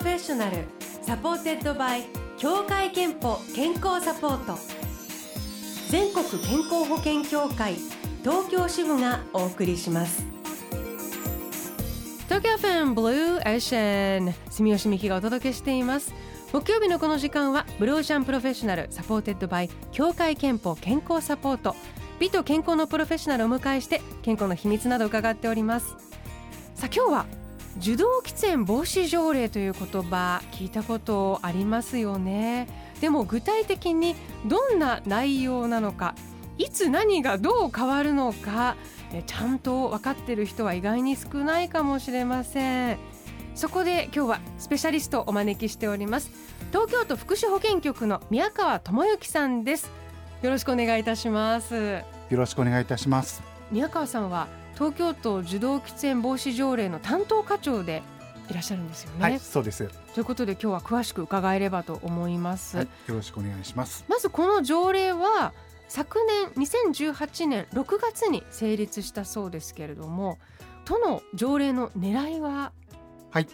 Professional supported by 協会けんぽ健康サポート。全国健康保険協会東京支部がお送りします。東京 FM Blue Ocean 住吉美希がお届けしています。木曜日のこの時間は Blue Ocean Professional supported by 協会けんぽ健康サポート。美と健康のプロフェッショナルを迎えして健康の秘密など伺っております。さあ今日は受動喫煙防止条例という言葉聞いたことありますよね。でも具体的にどんな内容なのかいつ何がどう変わるのかちゃんと分かっている人は意外に少ないかもしれません。そこで今日はスペシャリストをお招きしております。東京都福祉保健局の宮川智之さんです。よろしくお願いいたします。よろしくお願いいたします。宮川さんは東京都受動喫煙防止条例の担当課長でいらっしゃるんですよね。はい、そうです。ということで今日は詳しく伺えればと思います。はい、よろしくお願いします。まずこの条例は昨年2018年6月に成立したそうですけれども、都の条例の狙いは？はい、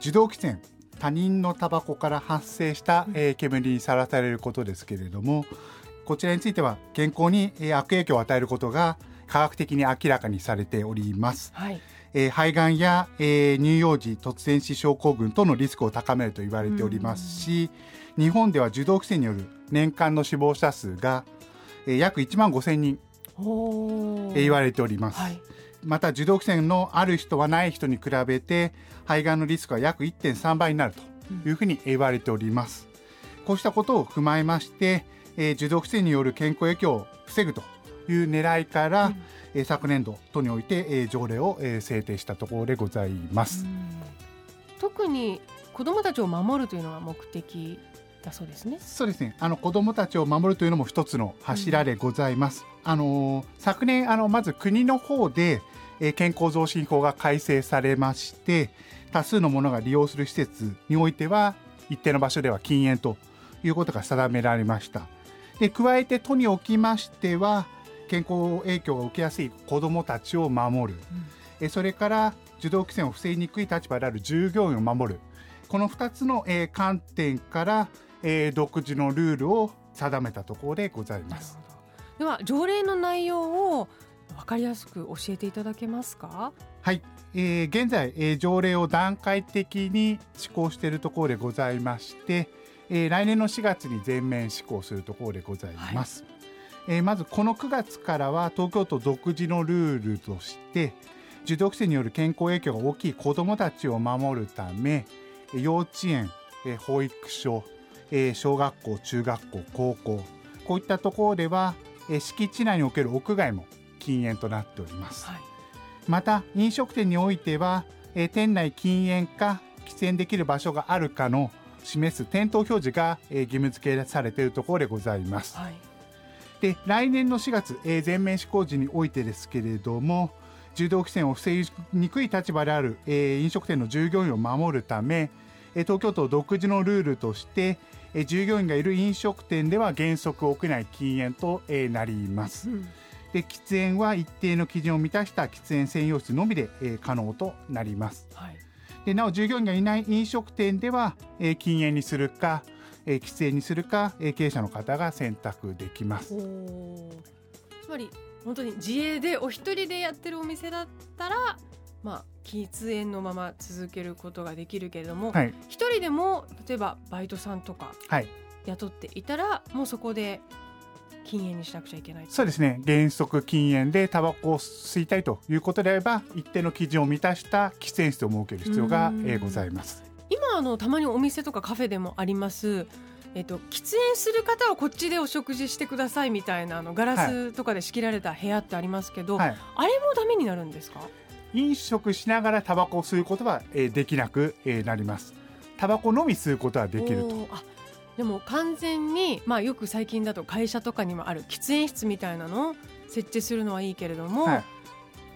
受動喫煙他人のタバコから発生した、えー、煙にさらされることですけれども、こちらについては健康に、えー、悪影響を与えることが科学的に明らかにされております。はいえー、肺がんや、えー、乳幼児突然死症候群等のリスクを高めると言われておりますし、日本では受動規制による年間の死亡者数が、えー、約1万5千人、えー、言われております。はい、また受動規制のある人はない人に比べて肺がんのリスクは約1.3倍になるというふうに言われております。こうしたことを踏まえまして、えー、受動規制による健康影響を防ぐという狙いから、うん、昨年度都において条例を制定したところでございます。特に子どもたちを守るというのが目的だそうですね。そうですね。あの子どもたちを守るというのも一つの柱でございます。うん、あの昨年あのまず国の方で、え健康増進法が改正されまして、多数の者が利用する施設においては一定の場所では禁煙ということが定められました。で加えて都におきましては健康影響を受けやすい子どもたちを守る、うん、それから受動規制を防ぎにくい立場である従業員を守る。この2つの、え観点から、え独自のルールを定めたところでございます。では条例の内容を分かりやすく教えていただけますか？はい、えー、現在、えー、条例を段階的に施行しているところでございまして、えー、来年の4月に全面施行するところでございます。はいえー、まずこの9月からは東京都独自のルールとして受動規制による健康影響が大きい子どもたちを守るため幼稚園、保育所、小学校中学校高校こういったところでは敷地内における屋外も禁煙となっております、はい、また飲食店においては店内禁煙か喫煙できる場所があるかの示す店頭表示が義務付けされているところでございます、はいで来年の4月、えー、全面施行時においてですけれども柔道規制を防ぎにくい立場である、えー、飲食店の従業員を守るため、えー、東京都独自のルールとして、えー、従業員がいる飲食店では原則屋内禁煙と、えー、なります。うん、で喫煙は一定の基準を満たした喫煙専用室のみで、えー、可能となります。はい、でなお従業員がいない飲食店では、えー、禁煙にするかえー、喫煙にするか、えー、経営者の方が選択できます。つまり本当に自営でお一人でやってるお店だったら、まあ、喫煙のまま続けることができるけれども一、はい、人でも例えばバイトさんとか雇っていたら、はい、もうそこで禁煙にしなくちゃいけないそうですね。原則禁煙でタバコを吸いたいということであれば一定の基準を満たした喫煙室を設ける必要が、えー、ございます。今あのたまにお店とかカフェでもあります。えっと、喫煙する方はこっちでお食事してくださいみたいなあのガラスとかで仕切られた部屋ってありますけど、はい、あれもダメになるんですか？飲食しながらタバコを吸うことは、えー、できなく、えー、なります。タバコのみ吸うことはできると。でも完全に、まあ、よく最近だと会社とかにもある喫煙室みたいなのを設置するのはいいけれども、はい、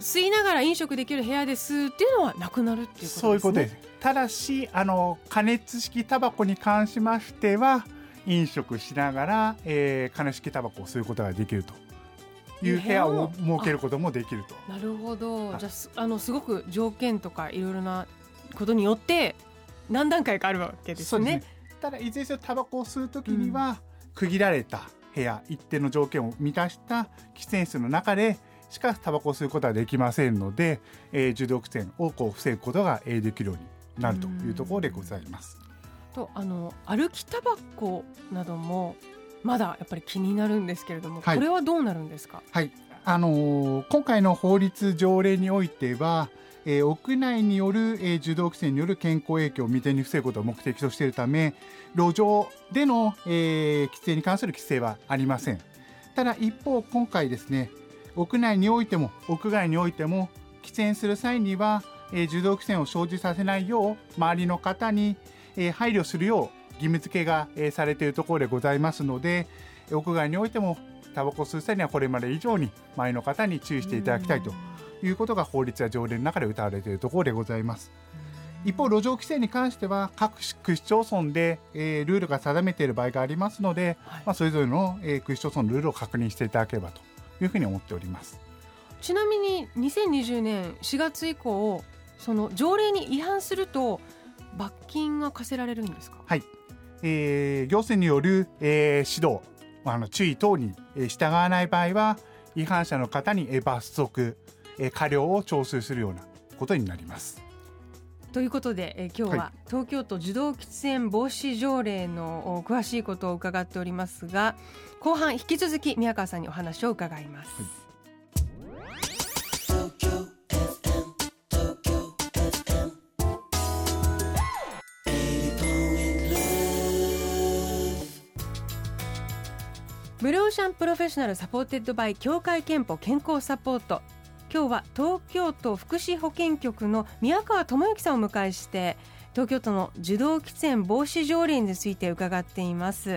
吸いながら飲食できる部屋で吸うっていうのはなくなるっていうことですね。そういうことですただしあの加熱式タバコに関しましては飲食しながら、えー、加熱式タバコを吸うことができるという部屋を設けることもできると。なるほど、じゃああのすごく条件とかいろいろなことによって何段階かあるわけですね。すただいずれにせよタバコを吸う時には、区切られた部屋一定の条件を満たした喫煙室の中でしかタバコを吸うことはできませんので、えー、受動喫煙をこう防ぐことができるようになるというところでございます。とあの歩きタバコなどもまだやっぱり気になるんですけれども、はい、これはどうなるんですか？はい、あのー、今回の法律条例においては、えー、屋内による、えー、受動規制による健康影響を未然に防ぐことを目的としているため路上での、えー、規制に関する規制はありませんただ一方今回ですね屋内においても屋外においても喫煙する際には、えー、受動規制を生じさせないよう周りの方に、えー、配慮するよう義務付けが、えー、されているところでございますので屋外においてもタバコを吸う際にはこれまで以上に周りの方に注意していただきたいということが法律や条例の中で謳われているところでございます。一方、路上規制に関しては各区市町村で、えー、ルールが定めている場合がありますので、はい、まあ、それぞれの、えー、区市町村のルールを確認していただければというふうに思っております。ちなみに2020年4月以降その条例に違反すると罰金が課せられるんですか？はい、えー、行政による、えー、指導あの注意等に従わない場合は違反者の方に罰則過料を徴収するようなことになります。ということで、え今日は東京都受動喫煙防止条例の詳しいことを伺っておりますが後半引き続き宮川さんにお話を伺います。はいBlue Ocean Professional supported by 協会けんぽ健康サポート。今日は東京都福祉保健局の宮川智之さんを迎えして東京都の受動喫煙防止条例について伺っています。ま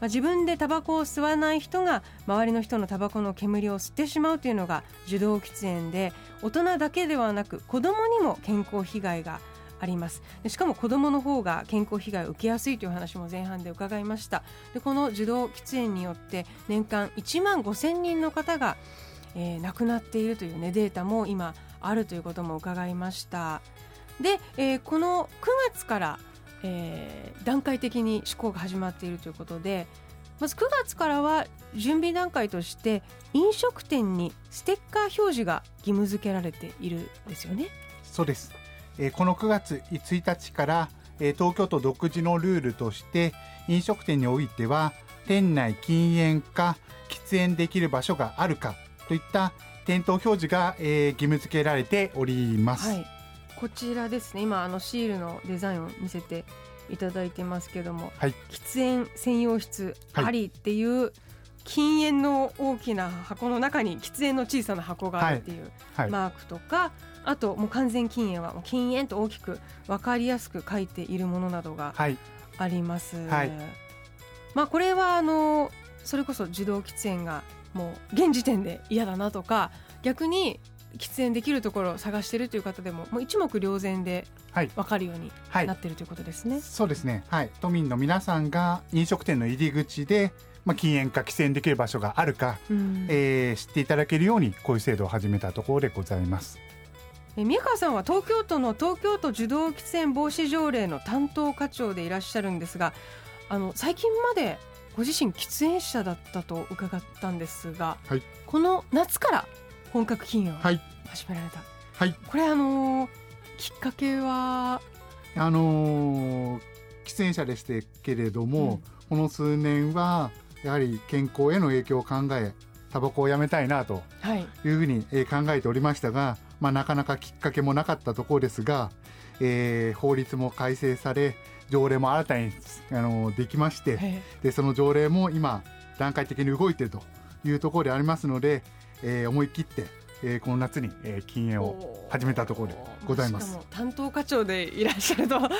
あ、自分でタバコを吸わない人が周りの人のタバコの煙を吸ってしまうというのが受動喫煙で大人だけではなく子どもにも健康被害があります。でしかも子どもの方が健康被害を受けやすいという話も前半で伺いました。でこの受動喫煙によって年間1万5000人の方がえー、亡くなっているという、ね、データも今あるということも伺いました。で、えー、この9月から、えー、段階的に施行が始まっているということでまず9月からは準備段階として飲食店にステッカー表示が義務付けられているんですよね。そうです、えー、この9月1日から、えー、東京都独自のルールとして飲食店においては店内禁煙か喫煙できる場所があるかといった店頭表示が、えー、義務付けられております、はい、こちらですね。今あのシールのデザインを見せていただいてますけども、はい、喫煙専用室ありっていう、はい、禁煙の大きな箱の中に喫煙の小さな箱があるっていうマークとか、あともう完全禁煙は禁煙と大きく分かりやすく書いているものなどがあります。まあこれはあのそれこそ受動喫煙がもう現時点で嫌だなとか逆に喫煙できるところを探しているという方でももう一目瞭然で分かるようになっているということですね。はいはい、そうですね、はい、都民の皆さんが飲食店の入り口でまあ、禁煙か喫煙できる場所があるか、うん、えー、知っていただけるようにこういう制度を始めたところでございます。え宮川さんは東京都の東京都受動喫煙防止条例の担当課長でいらっしゃるんですがあの最近までご自身喫煙者だったと伺ったんですが、はい、この夏から本格禁煙を始められた、はい、これあのー、きっかけは？あのー、喫煙者でしたけれども、うん、この数年はやはり健康への影響を考えタバコをやめたいなとい。うふうに考えておりましたが、はい、まあ、なかなかきっかけもなかったところですが、えー、法律も改正され条例も新たにあのできましてでその条例も今段階的に動いているというところでありますので、えー、思い切ってえー、この夏に、えー、禁煙を始めたところでございます。担当課長でいらっしゃると やっ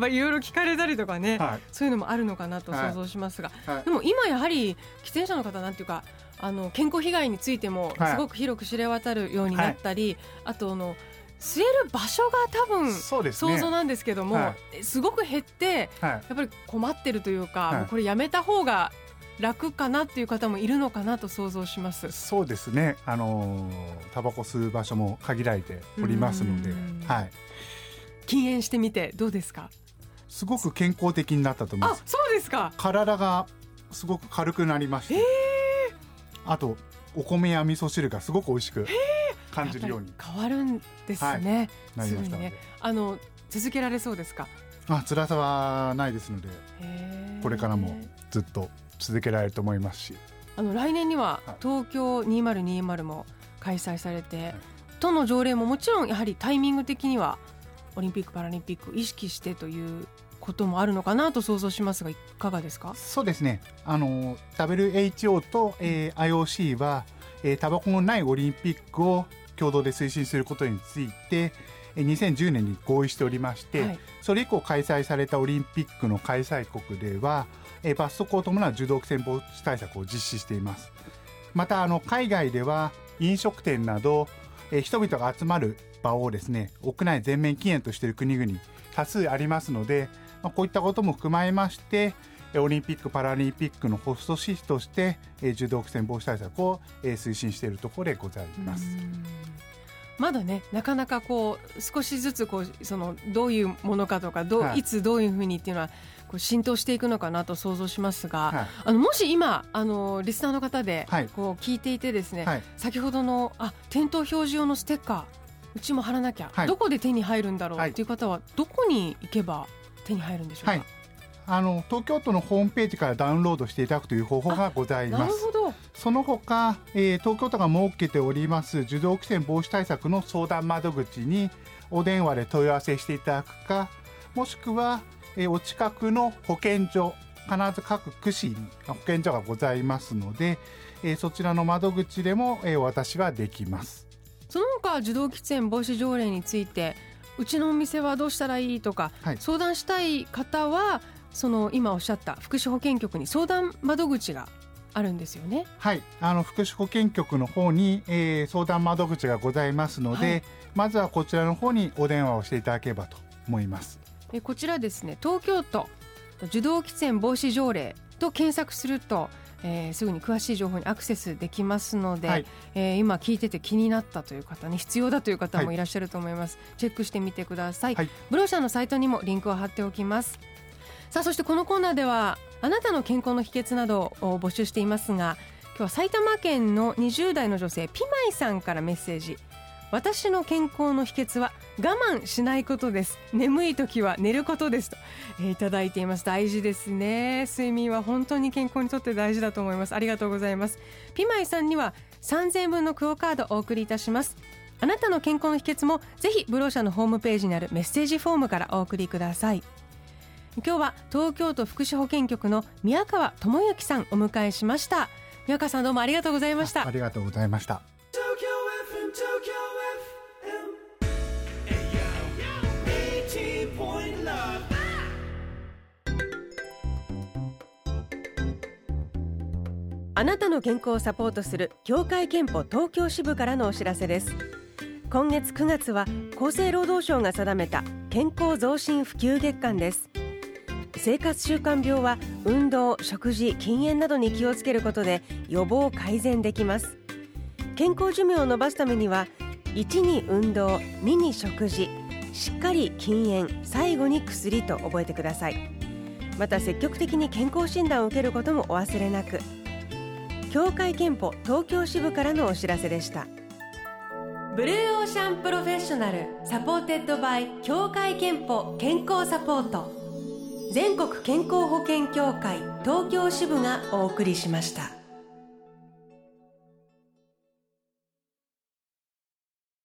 ぱりいろいろ聞かれたりとかね、はい、そういうのもあるのかなと想像しますが、はい。はい、でも今やはり喫煙者の方なんていうかあの健康被害についてもすごく広く知れ渡るようになったり、あとの吸える場所が多分想像なんですけども、ねはい、すごく減って、はい、やっぱり困ってるというか、はい、これやめた方が楽かなっていう方もいるのかなと想像します。そうですね。あのタバコ吸う場所も限られておりますのではい。禁煙してみてどうですか？すごく健康的になったと思います。あそうですか。体がすごく軽くなりまして、あとお米や味噌汁がすごく美味しく感じるように。変わるんですね、なりましたので、ね、あの続けられそうですか？あ辛さはないですので。これからもずっと続けられると思いますし。あの来年には東京2020も開催されて、はい、都の条例ももちろんやはりタイミング的にはオリンピック・パラリンピックを意識してということもあるのかなと想像しますがいかがですか？そうですね。あの WHO と、えー、IOC は、えー、タバコのないオリンピックを共同で推進することについて2010年に合意しておりまして、はい、それ以降開催されたオリンピックの開催国では罰則を伴う受動規制防止対策を実施しています。またあの海外では飲食店など人々が集まる場をですね屋内全面禁煙としている国々多数ありますので、まあ、こういったことも踏まえましてオリンピック・パラリンピックのホストシーとして、受動規制防止対策を、推進しているところでございます。まだねなかなかこう少しずつこうそのどういうものかとかどう、はい、いつどういうふうにっていうのはこう浸透していくのかなと想像しますが、はい、あのもし今あのリスナーの方でこう聞いていてですね、はい、先ほどのあ店頭表示用のステッカーうちも貼らなきゃ、どこで手に入るんだろうっていう方はどこに行けば手に入るんでしょうか、あの東京都のホームページからダウンロードしていただくという方法がございます。その他、えー、東京都が設けております受動規制防止対策の相談窓口にお電話で問い合わせしていただくか、もしくは、えー、お近くの保健所必ず各区市に保健所がございますので、えー、そちらの窓口でも、えー、お渡しができます。その他受動喫煙防止条例についてうちのお店はどうしたらいいとか、はい、相談したい方はその今おっしゃった福祉保健局に相談窓口があるんですよね。はい、あの福祉保健局の方に、えー、相談窓口がございますので、はい、まずはこちらの方にお電話をしていただければと思います。えこちらですね、東京都受動喫煙防止条例と検索すると。えー、すぐに詳しい情報にアクセスできますので、はい、えー、今聞いてて気になったという方に必要だという方もい。らっしゃると思います、はい、チェックしてみてください、はい、ブローシャーのサイトにもリンクを貼っておきます。さあそしてこのコーナーではあなたの健康の秘訣などを募集していますが今日は埼玉県の20代の女性ピマイさんからメッセージ私の健康の秘訣は我慢しないことです。眠い時は寝ることですと、えー、いただいています大事ですね。睡眠は本当に健康にとって大事だと思います。ありがとうございます。ピマイさんには3000円分のクオカードお送りいたします。あなたの健康の秘訣もぜひブロー社のホームページにあるメッセージフォームからお送りください。今日は東京都福祉保健局の宮川智之さんお迎えしました。宮川さんどうもありがとうございました。ありがとうございましたあなたの健康をサポートする協会憲法東京支部からのお知らせです。今月9月は厚生労働省が定めた健康増進普及月間です。生活習慣病は運動食事禁煙などに気をつけることで予防改善できます。健康寿命を延ばすためには1に運動2に食事しっかり禁煙最後に薬と覚えてください。また積極的に健康診断を受けることもお忘れなく。協会けんぽ東京支部からのお知らせでした Blue Ocean Professional supported by 協会けんぽ健康サポート全国健康保険協会東京支部がお送りしました。